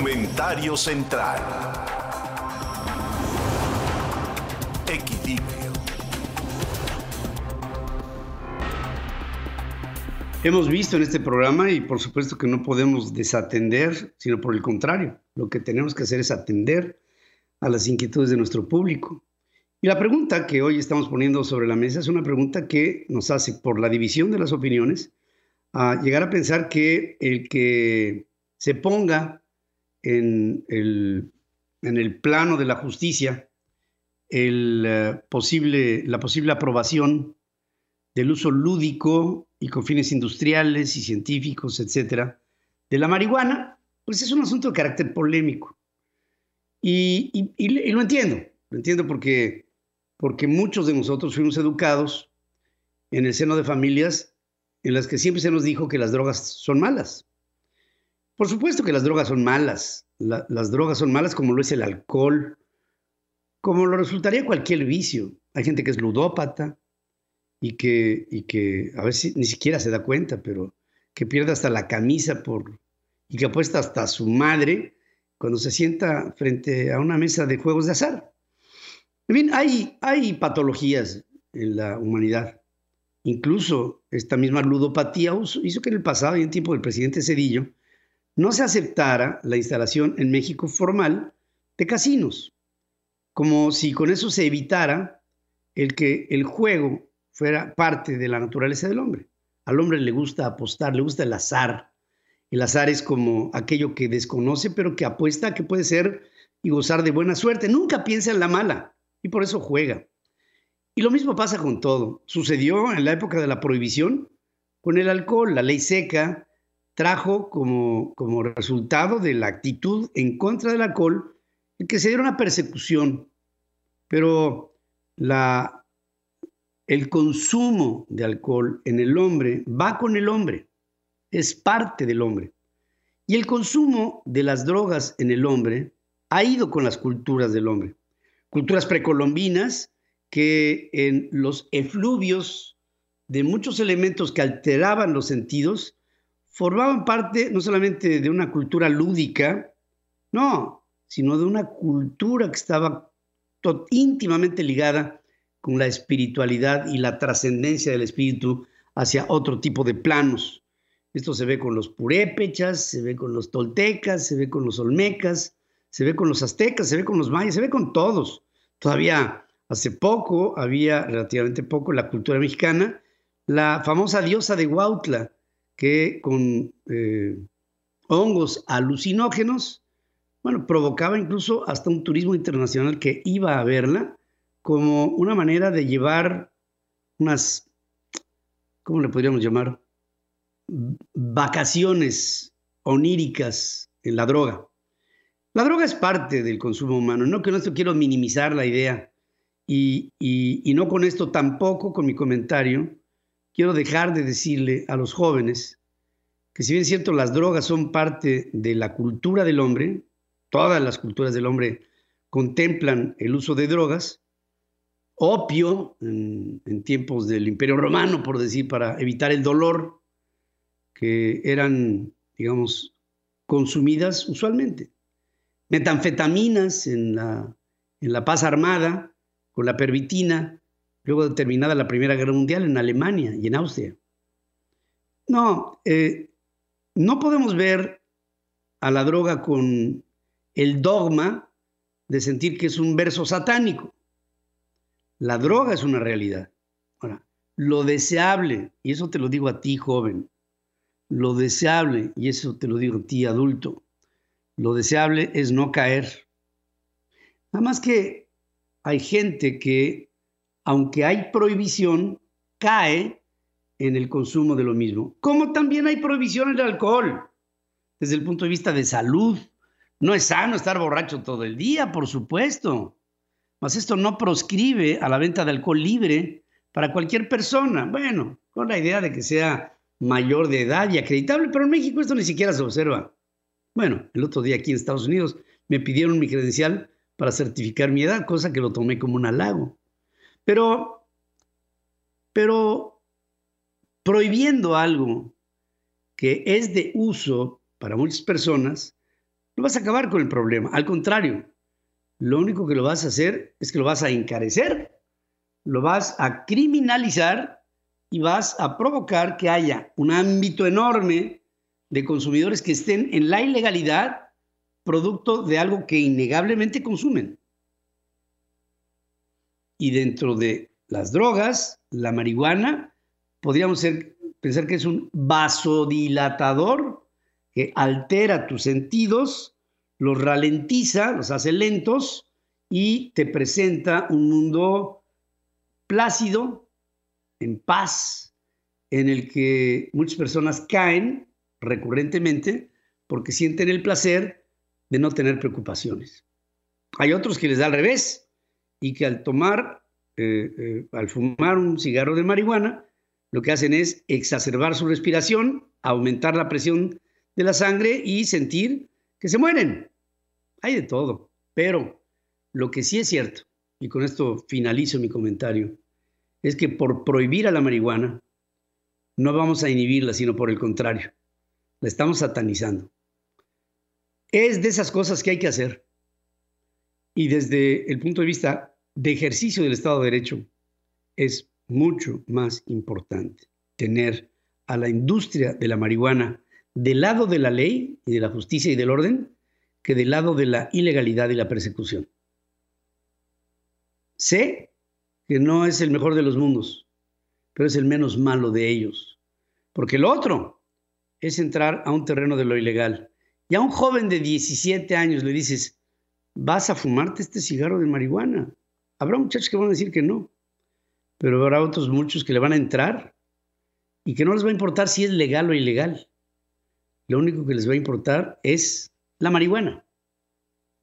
Comentario central. Equilibrio. Hemos visto en este programa y por supuesto que no podemos desatender, sino por el contrario, lo que tenemos que hacer es atender a las inquietudes de nuestro público. Y la pregunta que hoy estamos poniendo sobre la mesa es una pregunta que nos hace, por la división de las opiniones, a llegar a pensar que el que se ponga en el, en el plano de la justicia el, eh, posible, la posible aprobación del uso lúdico y con fines industriales y científicos, etcétera, de la marihuana, pues es un asunto de carácter polémico. Y, y, lo entiendo, lo entiendo porque, porque muchos de nosotros fuimos educados en el seno de familias en las que siempre se nos dijo que las drogas son malas. Por supuesto que las drogas son malas. las drogas son malas como lo es el alcohol, como lo resultaría cualquier vicio. Hay gente que es ludópata y que, y que a veces ni siquiera se da cuenta, pero que pierde hasta la camisa por, y que apuesta hasta a su madre cuando se sienta frente a una mesa de juegos de azar. En fin, hay, hay patologías en la humanidad. Incluso esta misma ludopatía hizo que en el pasado y en tiempo del presidente Cedillo no se aceptara la instalación en México formal de casinos, como si con eso se evitara el que el juego fuera parte de la naturaleza del hombre. Al hombre le gusta apostar, le gusta el azar. El azar es como aquello que desconoce, pero que apuesta que puede ser y gozar de buena suerte. Nunca piensa en la mala y por eso juega. Y lo mismo pasa con todo. Sucedió en la época de la prohibición con el alcohol. La ley seca trajo como, como resultado de la actitud en contra del alcohol que se diera una persecución. Pero la, el consumo de alcohol en el hombre va con el hombre, es parte del hombre. Y el consumo de las drogas en el hombre ha ido con las culturas del hombre. Culturas precolombinas que en los efluvios de muchos elementos que alteraban los sentidos, formaban parte no solamente de una cultura lúdica, no, sino de una cultura que estaba íntimamente ligada con la espiritualidad y la trascendencia del espíritu hacia otro tipo de planos. Esto se ve con los purépechas, se ve con los toltecas, se ve con los olmecas, se ve con los aztecas, se ve con los mayas, se ve con todos. Todavía Hace poco, había relativamente poco, la cultura mexicana, la famosa diosa de Huautla, que con eh, hongos alucinógenos, bueno, provocaba incluso hasta un turismo internacional que iba a verla como una manera de llevar unas, ¿cómo le podríamos llamar? Vacaciones oníricas en la droga. La droga es parte del consumo humano, no que no esto quiero minimizar la idea, y, no con esto tampoco, con mi comentario, quiero dejar de decirle a los jóvenes que si bien es cierto las drogas son parte de la cultura del hombre, todas las culturas del hombre contemplan el uso de drogas, opio en, tiempos del Imperio Romano, por decir, para evitar el dolor, que eran, digamos, consumidas usualmente. Metanfetaminas en la, en la paz armada, con la pervitina, luego de terminada la Primera Guerra Mundial en Alemania y en Austria. No, eh, no podemos ver a la droga con el dogma de sentir que es un verso satánico. La droga es una realidad. Ahora, lo deseable, y eso te lo digo a ti, joven, lo deseable, y eso te lo digo a ti, adulto, lo deseable es no caer. Nada más que hay gente que, aunque hay prohibición, cae en el consumo de lo mismo. Como también hay prohibición en el alcohol, desde el punto de vista de salud. No es sano estar borracho todo el día, por supuesto. Mas esto no proscribe a la venta de alcohol libre para cualquier persona. Bueno, con la idea de que sea mayor de edad y acreditable, pero en México esto ni siquiera se observa. Bueno, el otro día aquí en Estados Unidos me pidieron mi credencial para certificar mi edad, cosa que lo tomé como un halago. Pero, pero prohibiendo algo que es de uso para muchas personas, no vas a acabar con el problema. Al contrario, lo único que lo vas a hacer es que lo vas a encarecer, lo vas a criminalizar y vas a provocar que haya un ámbito enorme de consumidores que estén en la ilegalidad producto de algo que innegablemente consumen. Y dentro de las drogas, la marihuana, podríamos pensar que es un vasodilatador que altera tus sentidos, los ralentiza, los hace lentos y te presenta un mundo plácido, en paz, en el que muchas personas caen recurrentemente porque sienten el placer de no tener preocupaciones. Hay otros que les da al revés y que al tomar, eh, eh, al fumar un cigarro de marihuana, lo que hacen es exacerbar su respiración, aumentar la presión de la sangre y sentir que se mueren. Hay de todo, pero lo que sí es cierto, y con esto finalizo mi comentario, es que por prohibir a la marihuana, no vamos a inhibirla, sino por el contrario, la estamos satanizando. Es de esas cosas que hay que hacer. Y desde el punto de vista de ejercicio del Estado de Derecho, es mucho más importante tener a la industria de la marihuana del lado de la ley y de la justicia y del orden que del lado de la ilegalidad y la persecución. Sé que no es el mejor de los mundos, pero es el menos malo de ellos, porque lo otro es entrar a un terreno de lo ilegal y a un joven de 17 años le dices, vas a fumarte este cigarro de marihuana. Habrá muchachos que van a decir que no, pero habrá otros muchos que le van a entrar y que no les va a importar si es legal o ilegal. Lo único que les va a importar es la marihuana,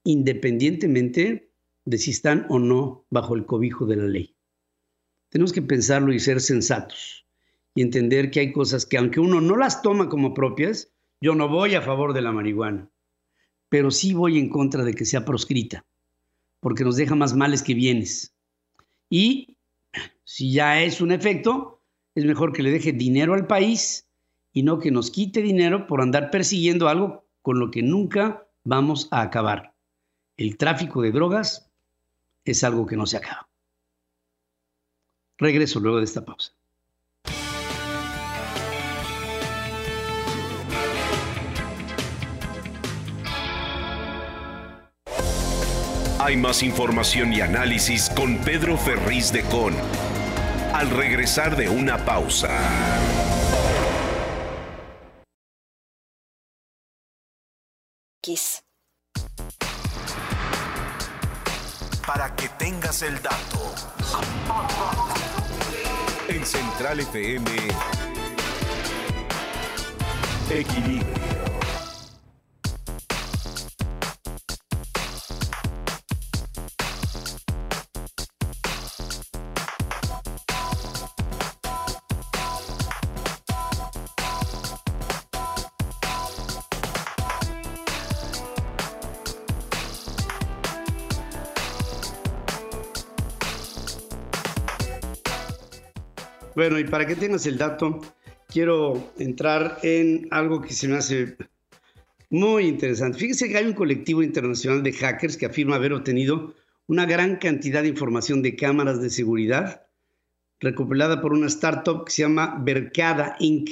independientemente de si están o no bajo el cobijo de la ley. Tenemos que pensarlo y ser sensatos y entender que hay cosas que aunque uno no las toma como propias, yo no voy a favor de la marihuana, pero sí voy en contra de que sea proscrita, porque nos deja más males que bienes. Y si ya es un efecto, es mejor que le deje dinero al país y no que nos quite dinero por andar persiguiendo algo con lo que nunca vamos a acabar. El tráfico de drogas es algo que no se acaba. Regreso luego de esta pausa. Hay más información y análisis con Pedro Ferriz de Con. Al regresar de una pausa. Kiss. Para que tengas el dato. En Central FM. Equilibrio. Bueno, y para que tengas el dato, quiero entrar en algo que se me hace muy interesante. Fíjese que hay un colectivo internacional de hackers que afirma haber obtenido una gran cantidad de información de cámaras de seguridad recopilada por una startup que se llama Bercada Inc.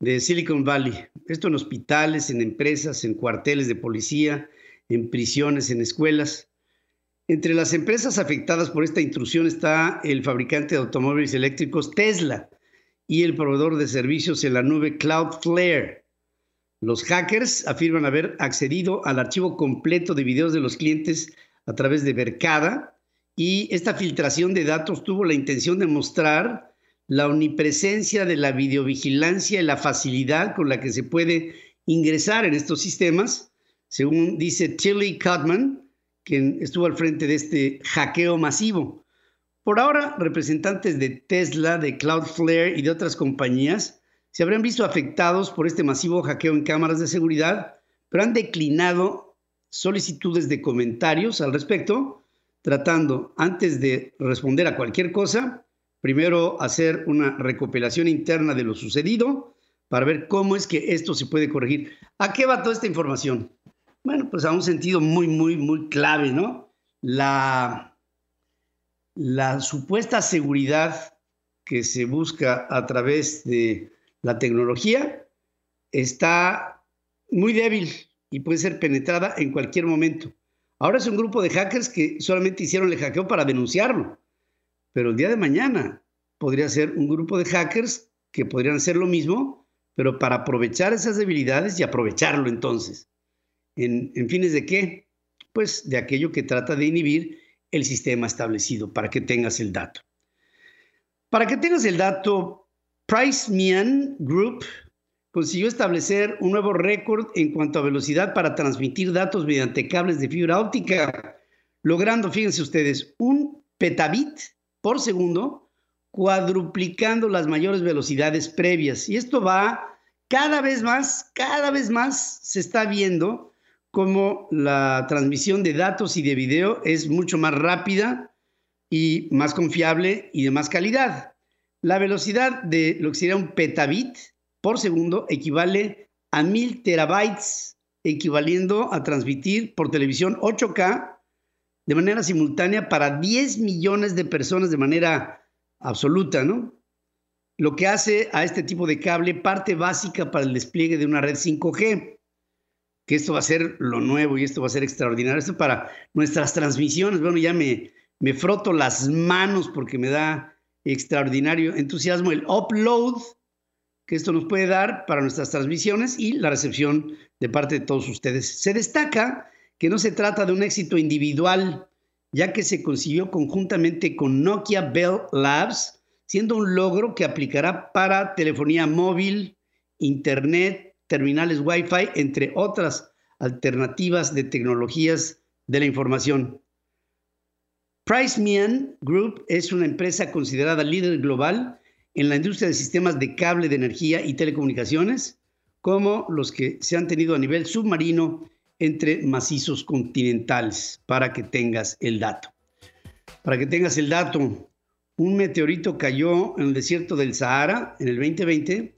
de Silicon Valley. Esto en hospitales, en empresas, en cuarteles de policía, en prisiones, en escuelas. Entre las empresas afectadas por esta intrusión está el fabricante de automóviles eléctricos Tesla y el proveedor de servicios en la nube Cloudflare. Los hackers afirman haber accedido al archivo completo de videos de los clientes a través de Vercada y esta filtración de datos tuvo la intención de mostrar la omnipresencia de la videovigilancia y la facilidad con la que se puede ingresar en estos sistemas, según dice Tilly Cutman, quien estuvo al frente de este hackeo masivo. Por ahora, representantes de Tesla, de Cloudflare y de otras compañías se habrían visto afectados por este masivo hackeo en cámaras de seguridad, pero han declinado solicitudes de comentarios al respecto, tratando, antes de responder a cualquier cosa, primero hacer una recopilación interna de lo sucedido para ver cómo es que esto se puede corregir. ¿A qué va toda esta información? Bueno, pues a un sentido muy, muy, muy clave, ¿no? La, la supuesta seguridad que se busca a través de la tecnología está muy débil y puede ser penetrada en cualquier momento. Ahora es un grupo de hackers que solamente hicieron el hackeo para denunciarlo, pero el día de mañana podría ser un grupo de hackers que podrían hacer lo mismo, pero para aprovechar esas debilidades y aprovecharlo entonces. ¿En, fines de qué? Pues de aquello que trata de inhibir el sistema establecido, para que tengas el dato. Para que tengas el dato, Price Mian Group consiguió establecer un nuevo récord en cuanto a velocidad para transmitir datos mediante cables de fibra óptica, logrando, fíjense ustedes, un petabit por segundo, cuadruplicando las mayores velocidades previas. Y esto va cada vez más, cada vez más se está viendo como la transmisión de datos y de video es mucho más rápida y más confiable y de más calidad. La velocidad de lo que sería un petabit por segundo equivale a mil terabytes, equivaliendo a transmitir por televisión 8K de manera simultánea para 10 millones de personas de manera absoluta, ¿no? Lo que hace a este tipo de cable parte básica para el despliegue de una red 5G, que esto va a ser lo nuevo y esto va a ser extraordinario. Esto para nuestras transmisiones, bueno, ya me, me froto las manos porque me da extraordinario entusiasmo el upload que esto nos puede dar para nuestras transmisiones y la recepción de parte de todos ustedes. Se destaca que no se trata de un éxito individual, ya que se consiguió conjuntamente con Nokia Bell Labs, siendo un logro que aplicará para telefonía móvil, internet, terminales Wi-Fi, entre otras alternativas de tecnologías de la información. PriceMian Group es una empresa considerada líder global en la industria de sistemas de cable de energía y telecomunicaciones, como los que se han tenido a nivel submarino entre macizos continentales, para que tengas el dato. Para que tengas el dato, un meteorito cayó en el desierto del Sahara en el 2020,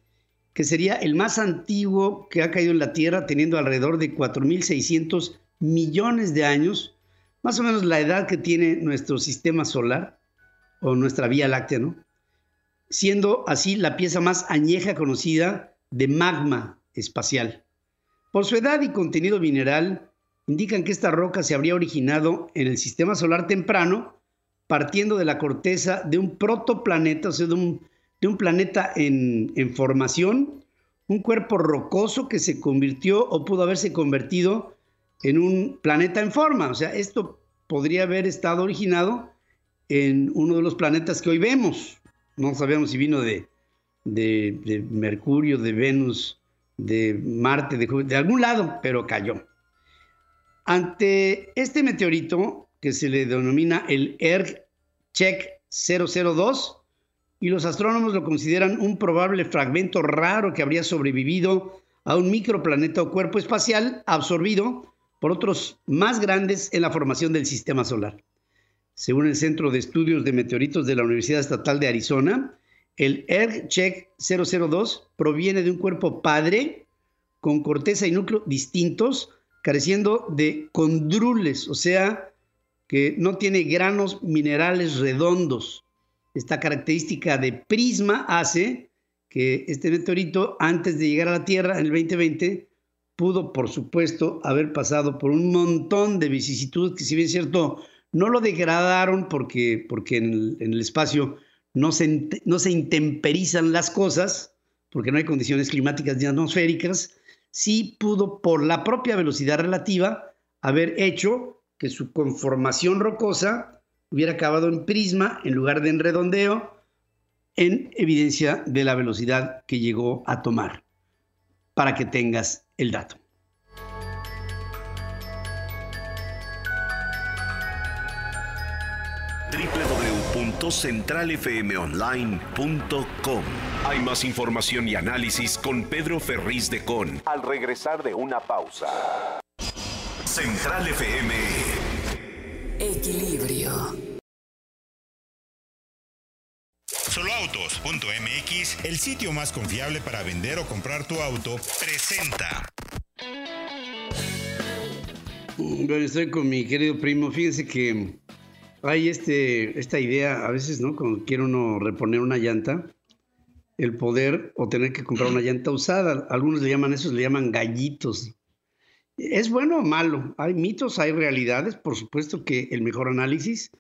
que sería el más antiguo que ha caído en la Tierra, teniendo alrededor de 4.600 millones de años, más o menos la edad que tiene nuestro sistema solar o nuestra Vía Láctea, ¿no? siendo así la pieza más añeja conocida de magma espacial. Por su edad y contenido mineral, indican que esta roca se habría originado en el sistema solar temprano, partiendo de la corteza de un protoplaneta, o sea, de un, planeta en, en formación, un cuerpo rocoso que se convirtió o pudo haberse convertido en un planeta en forma. O sea, esto podría haber estado originado en uno de los planetas que hoy vemos, no sabemos si vino de, de, Mercurio, de Venus, de Marte, de, de algún lado, pero cayó. Ante este meteorito, que se le denomina el ERG-CHEC 002, y los astrónomos lo consideran un probable fragmento raro que habría sobrevivido a un microplaneta o cuerpo espacial absorbido por otros más grandes en la formación del sistema solar. Según el Centro de Estudios de Meteoritos de la Universidad Estatal de Arizona, el ERG-CHEC 002 proviene de un cuerpo padre con corteza y núcleo distintos, careciendo de condrules, o sea, que no tiene granos minerales redondos. Esta característica de prisma hace que este meteorito, antes de llegar a la Tierra en el 2020, pudo, por supuesto, haber pasado por un montón de vicisitudes que, si bien es cierto, no lo degradaron porque, porque en, el, espacio no se, no se intemperizan las cosas, porque no hay condiciones climáticas ni atmosféricas, sí pudo, por la propia velocidad relativa, haber hecho que su conformación rocosa hubiera acabado en prisma en lugar de en redondeo, en evidencia de la velocidad que llegó a tomar, para que tengas el dato. www.centralfmonline.com. Hay más información y análisis con Pedro Ferriz de Con. Al regresar de una pausa. Central FM. Equilibrio. Soloautos.mx, el sitio más confiable para vender o comprar tu auto, presenta. Bueno, estoy con mi querido primo. Fíjense que hay este, esta idea, a veces, ¿no? Cuando quiere uno reponer una llanta, el poder o tener que comprar una llanta usada. Algunos le llaman eso, le llaman gallitos. ¿Es bueno o malo? Hay mitos, hay realidades. Por supuesto que el mejor análisis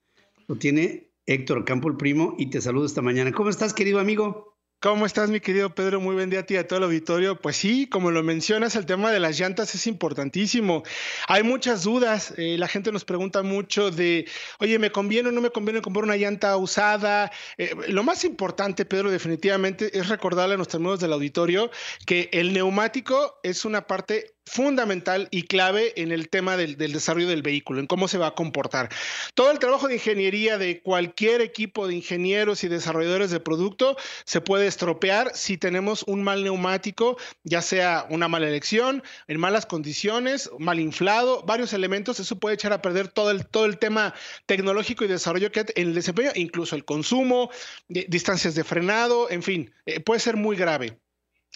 lo tiene Héctor Campo, el primo, y te saludo esta mañana. ¿Cómo estás, querido amigo? ¿Cómo estás, mi querido Pedro? Muy buen día a y a todo el auditorio. Pues sí, como lo mencionas, el tema de las llantas es importantísimo. Hay muchas dudas. Eh, la gente nos pregunta mucho de, oye, ¿me conviene o no me conviene comprar una llanta usada? Eh, lo más importante, Pedro, definitivamente es recordarle a nuestros amigos del auditorio que el neumático es una parte fundamental y clave en el tema del, desarrollo del vehículo, en cómo se va a comportar. Todo el trabajo de ingeniería de cualquier equipo de ingenieros y desarrolladores de producto se puede estropear si tenemos un mal neumático, ya sea una mala elección, en malas condiciones, mal inflado, varios elementos, eso puede echar a perder todo el, todo el tema tecnológico y desarrollo que en el desempeño, incluso el consumo, distancias de frenado, en fin, eh, puede ser muy grave.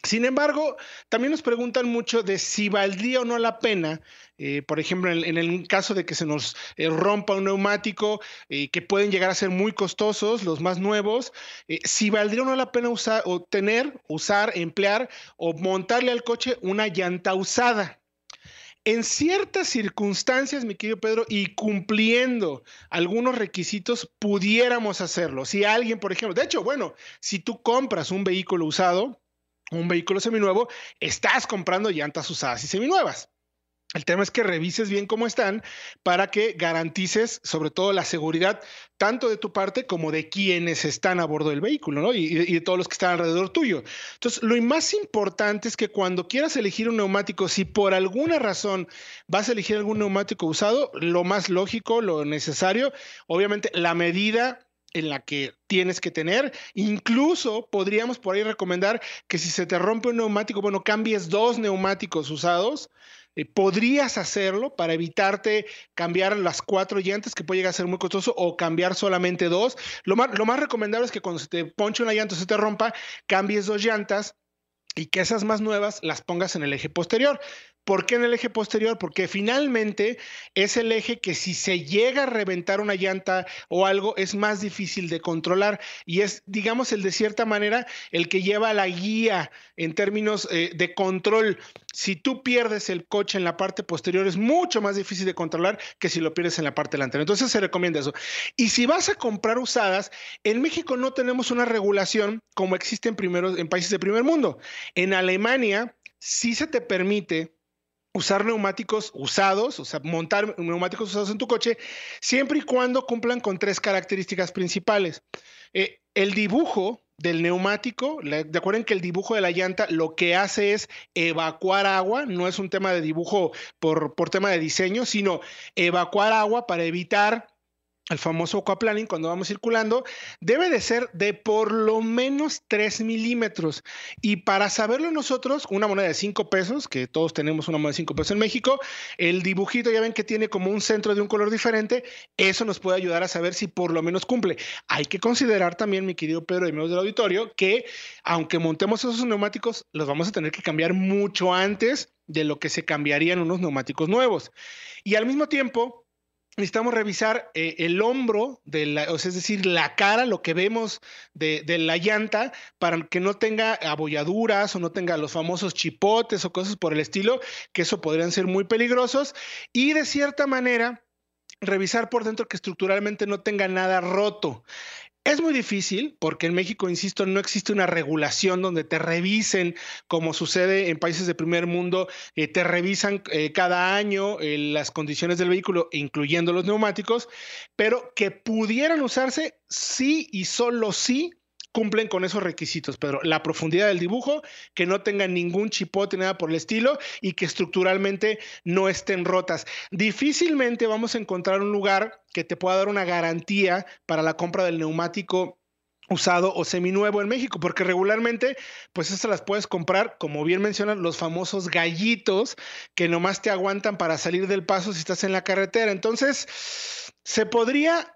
Sin embargo, también nos preguntan mucho de si valdría o no la pena, eh, por ejemplo, en, el caso de que se nos eh, rompa un neumático, eh, que pueden llegar a ser muy costosos, los más nuevos, si valdría o no la pena usar tener, usar, emplear o montarle al coche una llanta usada. En ciertas circunstancias, mi querido Pedro, y cumpliendo algunos requisitos, pudiéramos hacerlo. Si alguien, por ejemplo, de hecho, bueno, si tú compras un vehículo usado, un vehículo seminuevo, estás comprando llantas usadas y seminuevas. El tema es que revises bien cómo están para que garantices sobre todo la seguridad tanto de tu parte como de quienes están a bordo del vehículo, ¿no? Y, y, de todos los que están alrededor tuyo. Entonces, lo más importante es que cuando quieras elegir un neumático, si por alguna razón vas a elegir algún neumático usado, lo más lógico, lo necesario, obviamente la medida en la que tienes que tener. Incluso podríamos por ahí recomendar que si se te rompe un neumático, bueno, cambies dos neumáticos usados. Eh, podrías hacerlo para evitarte cambiar las cuatro llantas, que puede llegar a ser muy costoso, o cambiar solamente dos. Lo más, lo más recomendable es que cuando se te ponche una llanta o se te rompa, cambies dos llantas y que esas más nuevas las pongas en el eje posterior. ¿Por qué en el eje posterior? Porque finalmente es el eje que si se llega a reventar una llanta o algo es más difícil de controlar y es, digamos, el de cierta manera el que lleva la guía en términos eh, de control. Si tú pierdes el coche en la parte posterior es mucho más difícil de controlar que si lo pierdes en la parte delantera. Entonces se recomienda eso. Y si vas a comprar usadas, en México no tenemos una regulación como existe en, en países de primer mundo. En Alemania sí se te permite usar neumáticos usados, o sea, montar neumáticos usados en tu coche, siempre y cuando cumplan con tres características principales. Eh, el dibujo del neumático, de acuerdo en que el dibujo de la llanta lo que hace es evacuar agua, no es un tema de dibujo por, por tema de diseño, sino evacuar agua para evitar el famoso aquaplaning, cuando vamos circulando, debe de ser de por lo menos 3 milímetros. Y para saberlo nosotros, una moneda de 5 pesos, que todos tenemos una moneda de 5 pesos en México, el dibujito ya ven que tiene como un centro de un color diferente, eso nos puede ayudar a saber si por lo menos cumple. Hay que considerar también, mi querido Pedro y miembros del auditorio, que aunque montemos esos neumáticos, los vamos a tener que cambiar mucho antes de lo que se cambiarían unos neumáticos nuevos. Y al mismo tiempo, necesitamos revisar eh, el hombro, de la, o sea, es decir, la cara, lo que vemos de, de, la llanta, para que no tenga abolladuras o no tenga los famosos chipotes o cosas por el estilo, que eso podrían ser muy peligrosos. Y de cierta manera, revisar por dentro que estructuralmente no tenga nada roto. Es muy difícil porque en México, insisto, no existe una regulación donde te revisen, como sucede en países de primer mundo, eh, te revisan eh, cada año eh, las condiciones del vehículo, incluyendo los neumáticos, pero que pudieran usarse sí y solo sí cumplen con esos requisitos, Pedro. La profundidad del dibujo, que no tengan ningún chipote, nada por el estilo, y que estructuralmente no estén rotas. Difícilmente vamos a encontrar un lugar que te pueda dar una garantía para la compra del neumático usado o seminuevo en México, porque regularmente, pues estas las puedes comprar, como bien mencionan, los famosos gallitos que nomás te aguantan para salir del paso si estás en la carretera. Entonces, se podría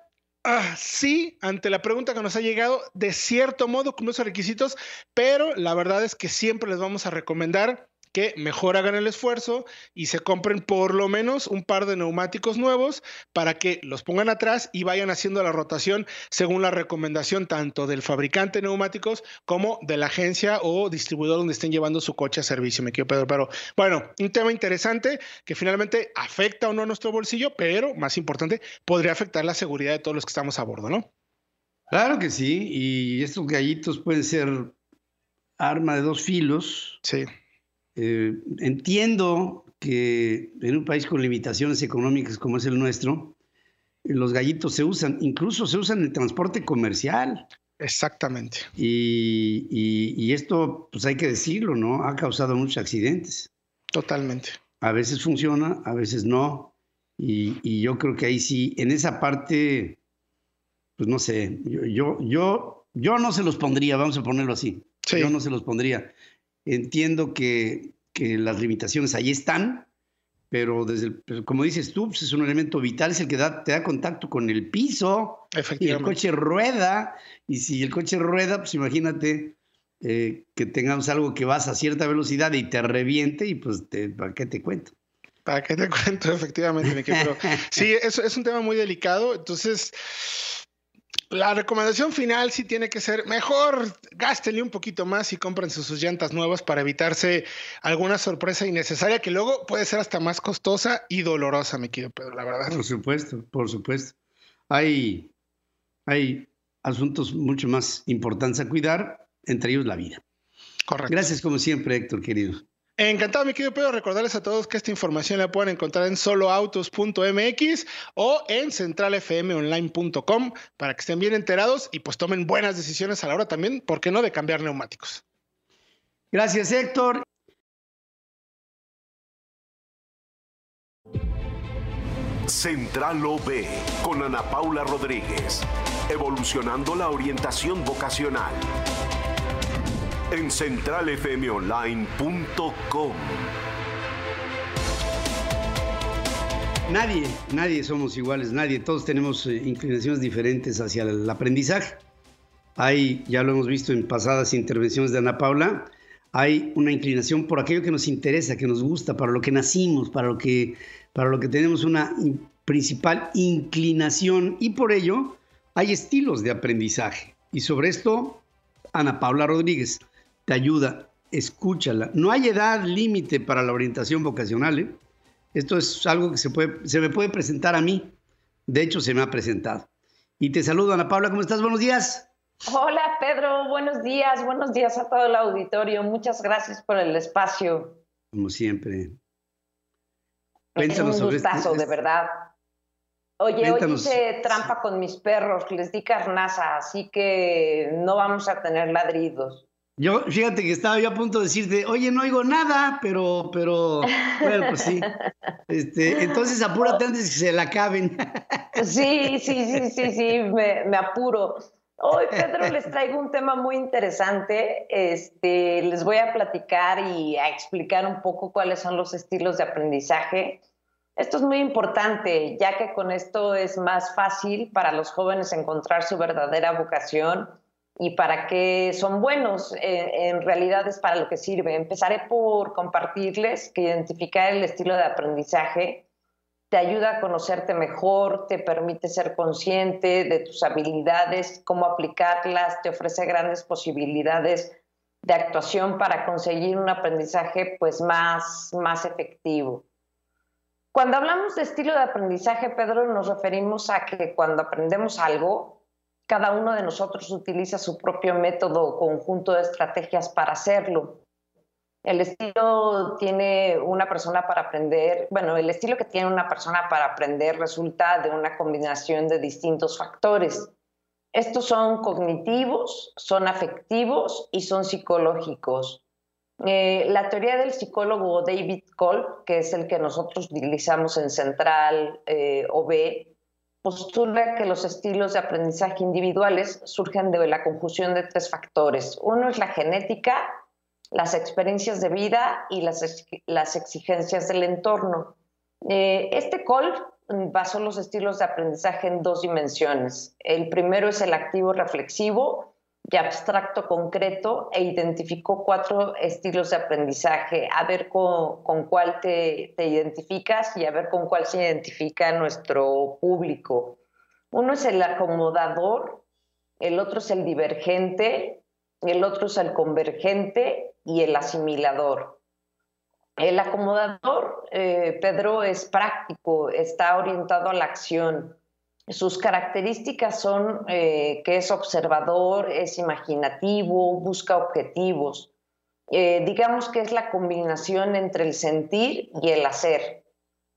Ah, sí, ante la pregunta que nos ha llegado, de cierto modo con esos requisitos, pero la verdad es que siempre les vamos a recomendar que mejor hagan el esfuerzo y se compren por lo menos un par de neumáticos nuevos para que los pongan atrás y vayan haciendo la rotación según la recomendación tanto del fabricante de neumáticos como de la agencia o distribuidor donde estén llevando su coche a servicio, me quiero Pedro. Pero bueno, un tema interesante que finalmente afecta o no a nuestro bolsillo, pero más importante, podría afectar la seguridad de todos los que estamos a bordo, ¿no? Claro que sí, y estos gallitos pueden ser arma de dos filos. Sí. Eh, entiendo que en un país con limitaciones económicas como es el nuestro, los gallitos se usan, incluso se usan en el transporte comercial. Exactamente. Y, esto, pues hay que decirlo, ¿no? Ha causado muchos accidentes. Totalmente. A veces funciona, a veces no. Y, yo creo que ahí sí, en esa parte, pues no sé, yo, yo, yo, no se los pondría, vamos a ponerlo así. Yo no se los pondría. Entiendo que, que las limitaciones ahí están, pero desde como dices tú, pues, es un elemento vital, es el que da, te da contacto con el piso. Y el coche rueda, y si el coche rueda, pues imagínate eh, que tengamos algo que vas a cierta velocidad y te reviente, y pues, te, ¿para qué te cuento? ¿Para qué te cuento? Efectivamente, Pero sí, eso es un tema muy delicado, entonces la recomendación final sí tiene que ser mejor gástenle un poquito más y cómprense sus llantas nuevas para evitarse alguna sorpresa innecesaria que luego puede ser hasta más costosa y dolorosa, me quiero Pedro, la verdad. Por supuesto, por supuesto. Hay, hay asuntos mucho más importantes a cuidar, entre ellos la vida. Correcto. Gracias como siempre, Héctor, querido. Encantado, mi querido Pedro. Recordarles a todos que esta información la pueden encontrar en soloautos.mx o en centralfmonline.com para que estén bien enterados y pues tomen buenas decisiones a la hora también, ¿por qué no?, de cambiar neumáticos. Gracias, Héctor. Central OB con Ana Paula Rodríguez, evolucionando la orientación vocacional en centralfmonline.com. Nadie, nadie somos iguales, nadie, todos tenemos eh, inclinaciones diferentes hacia el aprendizaje. Hay, ya lo hemos visto en pasadas intervenciones de Ana Paula, hay una inclinación por aquello que nos interesa, que nos gusta, para lo que nacimos, para lo que, para lo que tenemos una principal inclinación y por ello hay estilos de aprendizaje. Y sobre esto, Ana Paula Rodríguez te ayuda, escúchala. No hay edad límite para la orientación vocacional. ¿eh? Esto es algo que se, puede, se me puede presentar a mí. De hecho, se me ha presentado. Y te saludo, Ana Paula. ¿Cómo estás? Buenos días. Hola, Pedro. Buenos días. Buenos días a todo el auditorio. Muchas gracias por el espacio. Como siempre. es un este gustazo, de verdad. Oye, hoy hice trampa con mis perros, les di carnaza, así que no vamos a tener ladridos. Yo, fíjate que estaba yo a punto de decirte, oye, no oigo nada, pero, pero, bueno, pues sí. Este, entonces apúrate antes que se la acaben. Sí, sí, sí, sí, sí, me, me apuro. Hoy, Pedro, les traigo un tema muy interesante. Este, les voy a platicar y a explicar un poco cuáles son los estilos de aprendizaje. Esto es muy importante, ya que con esto es más fácil para los jóvenes encontrar su verdadera vocación y para qué son buenos. En realidad es para lo que sirve. Empezaré por compartirles que identificar el estilo de aprendizaje te ayuda a conocerte mejor, te permite ser consciente de tus habilidades, cómo aplicarlas, te ofrece grandes posibilidades de actuación para conseguir un aprendizaje pues más, más efectivo. Cuando hablamos de estilo de aprendizaje, Pedro, nos referimos a que cuando aprendemos algo, cada uno de nosotros utiliza su propio método o conjunto de estrategias para hacerlo. El estilo tiene una persona para aprender, bueno, el estilo que tiene una persona para aprender resulta de una combinación de distintos factores. Estos son cognitivos, son afectivos y son psicológicos. Eh, la teoría del psicólogo David Kolb, que es el que nosotros utilizamos en Central eh, OB, postula que los estilos de aprendizaje individuales surgen de la conjunción de tres factores. Uno es la genética, las experiencias de vida y las, las exigencias del entorno. Eh, este col basó los estilos de aprendizaje en dos dimensiones. El primero es el activo reflexivo y abstracto concreto e identificó cuatro estilos de aprendizaje, a ver con, cuál te, te, identificas y a ver con cuál se identifica nuestro público. Uno es el acomodador, el otro es el divergente, el otro es el convergente y el asimilador. El acomodador, eh, Pedro, es práctico, está orientado a la acción sus características son eh, que es observador, es imaginativo, busca objetivos. Eh, digamos que es la combinación entre el sentir y el hacer.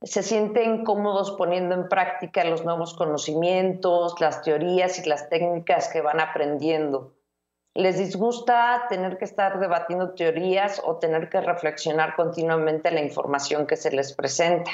Se sienten cómodos poniendo en práctica los nuevos conocimientos, las teorías y las técnicas que van aprendiendo. Les disgusta tener que estar debatiendo teorías o tener que reflexionar continuamente la información que se les presenta.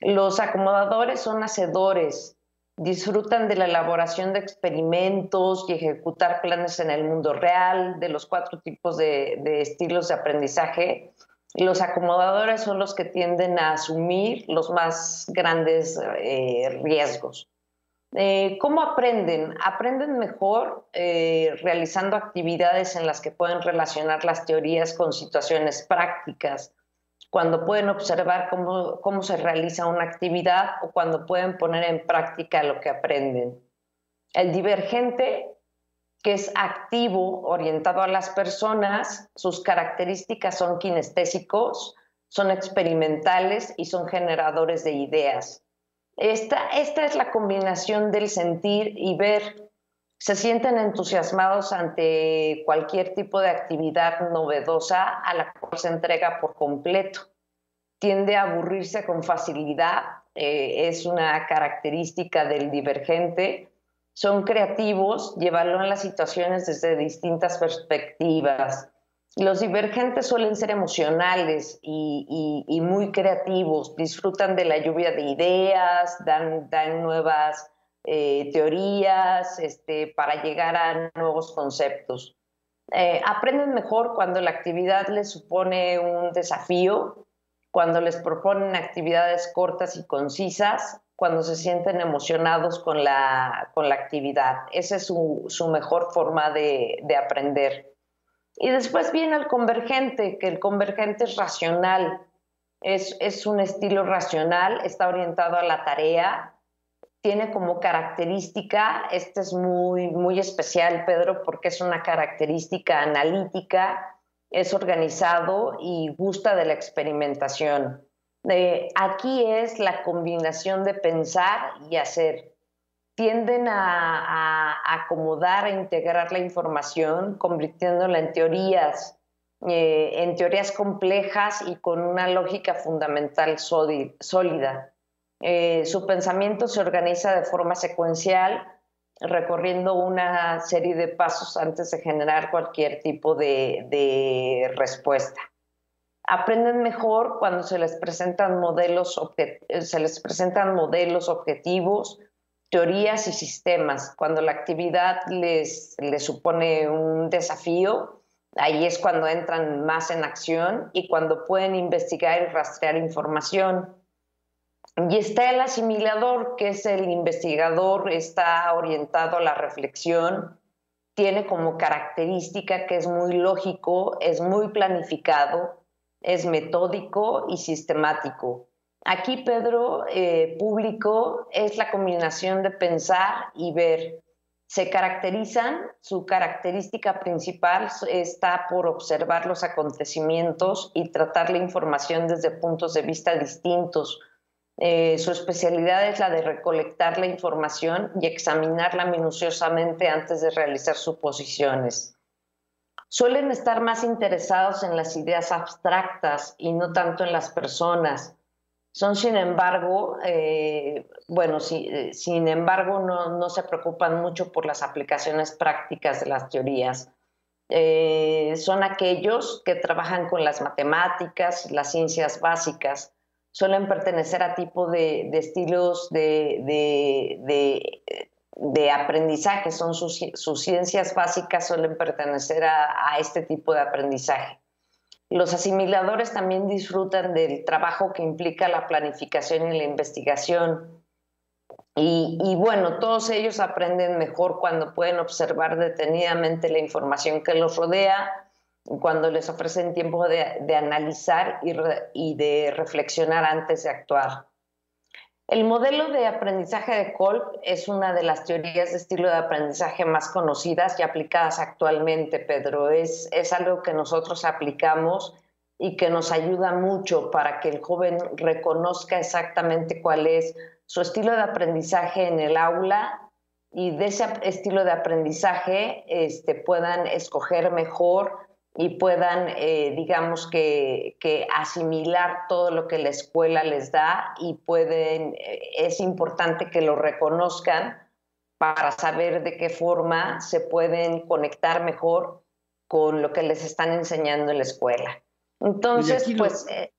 Los acomodadores son hacedores, disfrutan de la elaboración de experimentos y ejecutar planes en el mundo real, de los cuatro tipos de, estilos de aprendizaje. Los acomodadores son los que tienden a asumir los más grandes eh, riesgos. Eh, ¿Cómo aprenden? Aprenden mejor eh, realizando actividades en las que pueden relacionar las teorías con situaciones prácticas, cuando pueden observar cómo, cómo se realiza una actividad o cuando pueden poner en práctica lo que aprenden. El divergente, que es activo, orientado a las personas, sus características son kinestésicos, son experimentales y son generadores de ideas. Esta, esta es la combinación del sentir y ver se sienten entusiasmados ante cualquier tipo de actividad novedosa a la cual se entrega por completo. Tiende a aburrirse con facilidad, eh, es una característica del divergente. Son creativos, llevan las situaciones desde distintas perspectivas. Los divergentes suelen ser emocionales y, muy creativos, disfrutan de la lluvia de ideas, dan, dan nuevas eh, teorías este, para llegar a nuevos conceptos. Eh, aprenden mejor cuando la actividad les supone un desafío, cuando les proponen actividades cortas y concisas, cuando se sienten emocionados con la, con la actividad. Esa es su, su mejor forma de, de, aprender. Y después viene el convergente, que el convergente es racional, es, es un estilo racional, está orientado a la tarea, tiene como característica, este es muy, muy especial, Pedro, porque es una característica analítica, es organizado y gusta de la experimentación. aquí es la combinación de pensar y hacer. Tienden a, acomodar, a integrar la información, convirtiéndola en teorías, eh, en teorías complejas y con una lógica fundamental sólida. Eh, su pensamiento se organiza de forma secuencial, recorriendo una serie de pasos antes de generar cualquier tipo de, respuesta. Aprenden mejor cuando se les presentan modelos, se les presentan modelos objetivos, teorías y sistemas. Cuando la actividad les, les supone un desafío, ahí es cuando entran más en acción y cuando pueden investigar y rastrear información. Y está el asimilador, que es el investigador, está orientado a la reflexión, tiene como característica que es muy lógico, es muy planificado, es metódico y sistemático. Aquí, Pedro, eh, público, es la combinación de pensar y ver. Se caracterizan, su característica principal está por observar los acontecimientos y tratar la información desde puntos de vista distintos eh, su especialidad es la de recolectar la información y examinarla minuciosamente antes de realizar suposiciones. Suelen estar más interesados en las ideas abstractas y no tanto en las personas. Son, sin embargo, eh, bueno, eh, sin embargo, no, no, se preocupan mucho por las aplicaciones prácticas de las teorías. son aquellos que trabajan con las matemáticas, las ciencias básicas, suelen pertenecer a tipo de, estilos de, de, aprendizaje, son sus, ciencias básicas suelen pertenecer a, a, este tipo de aprendizaje. Los asimiladores también disfrutan del trabajo que implica la planificación y la investigación. Y, bueno, todos ellos aprenden mejor cuando pueden observar detenidamente la información que los rodea, cuando les ofrecen tiempo de, analizar y, y, de reflexionar antes de actuar. El modelo de aprendizaje de Kolb es una de las teorías de estilo de aprendizaje más conocidas y aplicadas actualmente, Pedro. Es, es algo que nosotros aplicamos y que nos ayuda mucho para que el joven reconozca exactamente cuál es su estilo de aprendizaje en el aula y de ese estilo de aprendizaje este, puedan escoger mejor y puedan, eh, digamos, que, asimilar todo lo que la escuela les da y pueden, eh, es importante que lo reconozcan para saber de qué forma se pueden conectar mejor con lo que les están enseñando en la escuela. Entonces, pues, eh,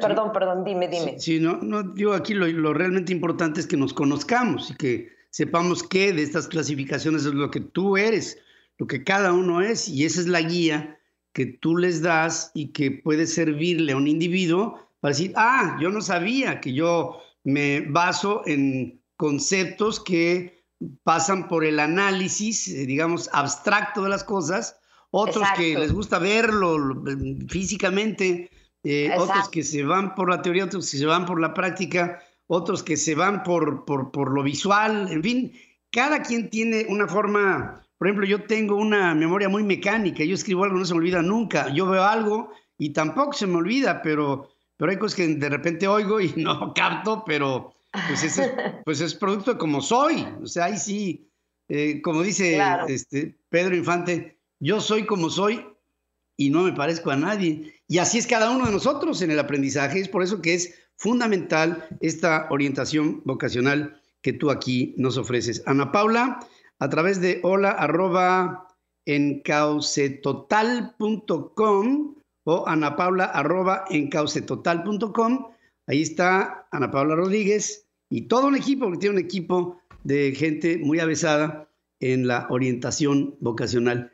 perdón, perdón, dime, dime. Sí, no, no, digo, aquí lo, lo, realmente importante es que nos conozcamos y que sepamos qué de estas clasificaciones es lo que tú eres lo que cada uno es y esa es la guía que tú les das y que puede servirle a un individuo para decir, ah, yo no sabía que yo me baso en conceptos que pasan por el análisis, eh, digamos, abstracto de las cosas, otros que les gusta verlo físicamente, eh, otros que se van por la teoría, otros que se van por la práctica, otros que se van por, por, por lo visual, en fin, cada quien tiene una forma por ejemplo, yo tengo una memoria muy mecánica, yo escribo algo, no se me olvida nunca, yo veo algo y tampoco se me olvida, pero, pero hay cosas que de repente oigo y no capto, pero pues, es, pues es producto de como soy, o sea, ahí sí, eh, como dice este, Pedro Infante, yo soy como soy y no me parezco a nadie. Y así es cada uno de nosotros en el aprendizaje, es por eso que es fundamental esta orientación vocacional que tú aquí nos ofreces. Ana Paula, a través de hola arroba encaucetotal.com o anapaula arroba encaucetotal.com. Ahí está Ana Paula Rodríguez y todo un equipo, porque tiene un equipo de gente muy avesada en la orientación vocacional.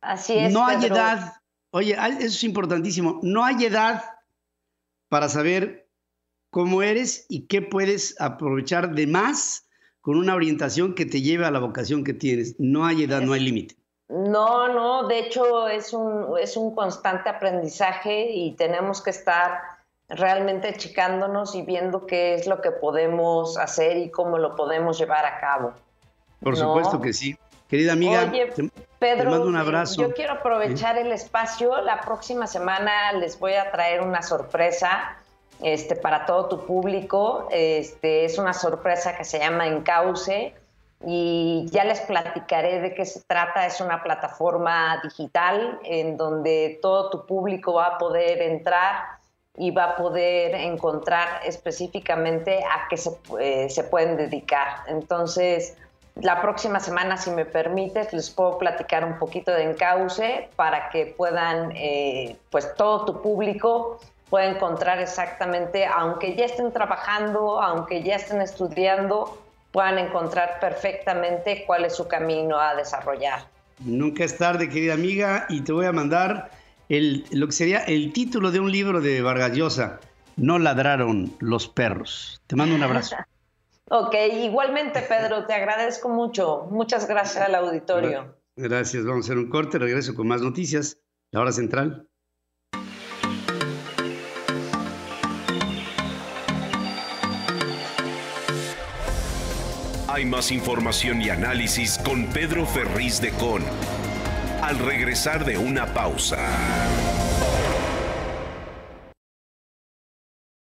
Así es. No hay edad, oye, eso es importantísimo, no hay edad para saber cómo eres y qué puedes aprovechar de más con una orientación que te lleve a la vocación que tienes. No hay edad, no hay límite. No, no, de hecho es un, es un constante aprendizaje y tenemos que estar realmente chicándonos y viendo qué es lo que podemos hacer y cómo lo podemos llevar a cabo. Por supuesto que sí. Querida amiga, Oye, Pedro, mando un abrazo. Yo quiero aprovechar el espacio. La próxima semana les voy a traer una sorpresa este, para todo tu público. Este, es una sorpresa que se llama Encauce y ya les platicaré de qué se trata. Es una plataforma digital en donde todo tu público va a poder entrar y va a poder encontrar específicamente a qué se, eh, se pueden dedicar. Entonces, la próxima semana, si me permites, les puedo platicar un poquito de Encauce para que puedan, eh, pues todo tu público puede encontrar exactamente, aunque ya estén trabajando, aunque ya estén estudiando, puedan encontrar perfectamente cuál es su camino a desarrollar. Nunca es tarde, querida amiga, y te voy a mandar el, lo que sería el título de un libro de Vargas Llosa, No ladraron los perros. Te mando un abrazo. ok, igualmente Pedro, te agradezco mucho. Muchas gracias al auditorio. Gracias, vamos a hacer un corte, regreso con más noticias. La hora central. Hay más información y análisis con Pedro Ferriz de Con. Al regresar de una pausa.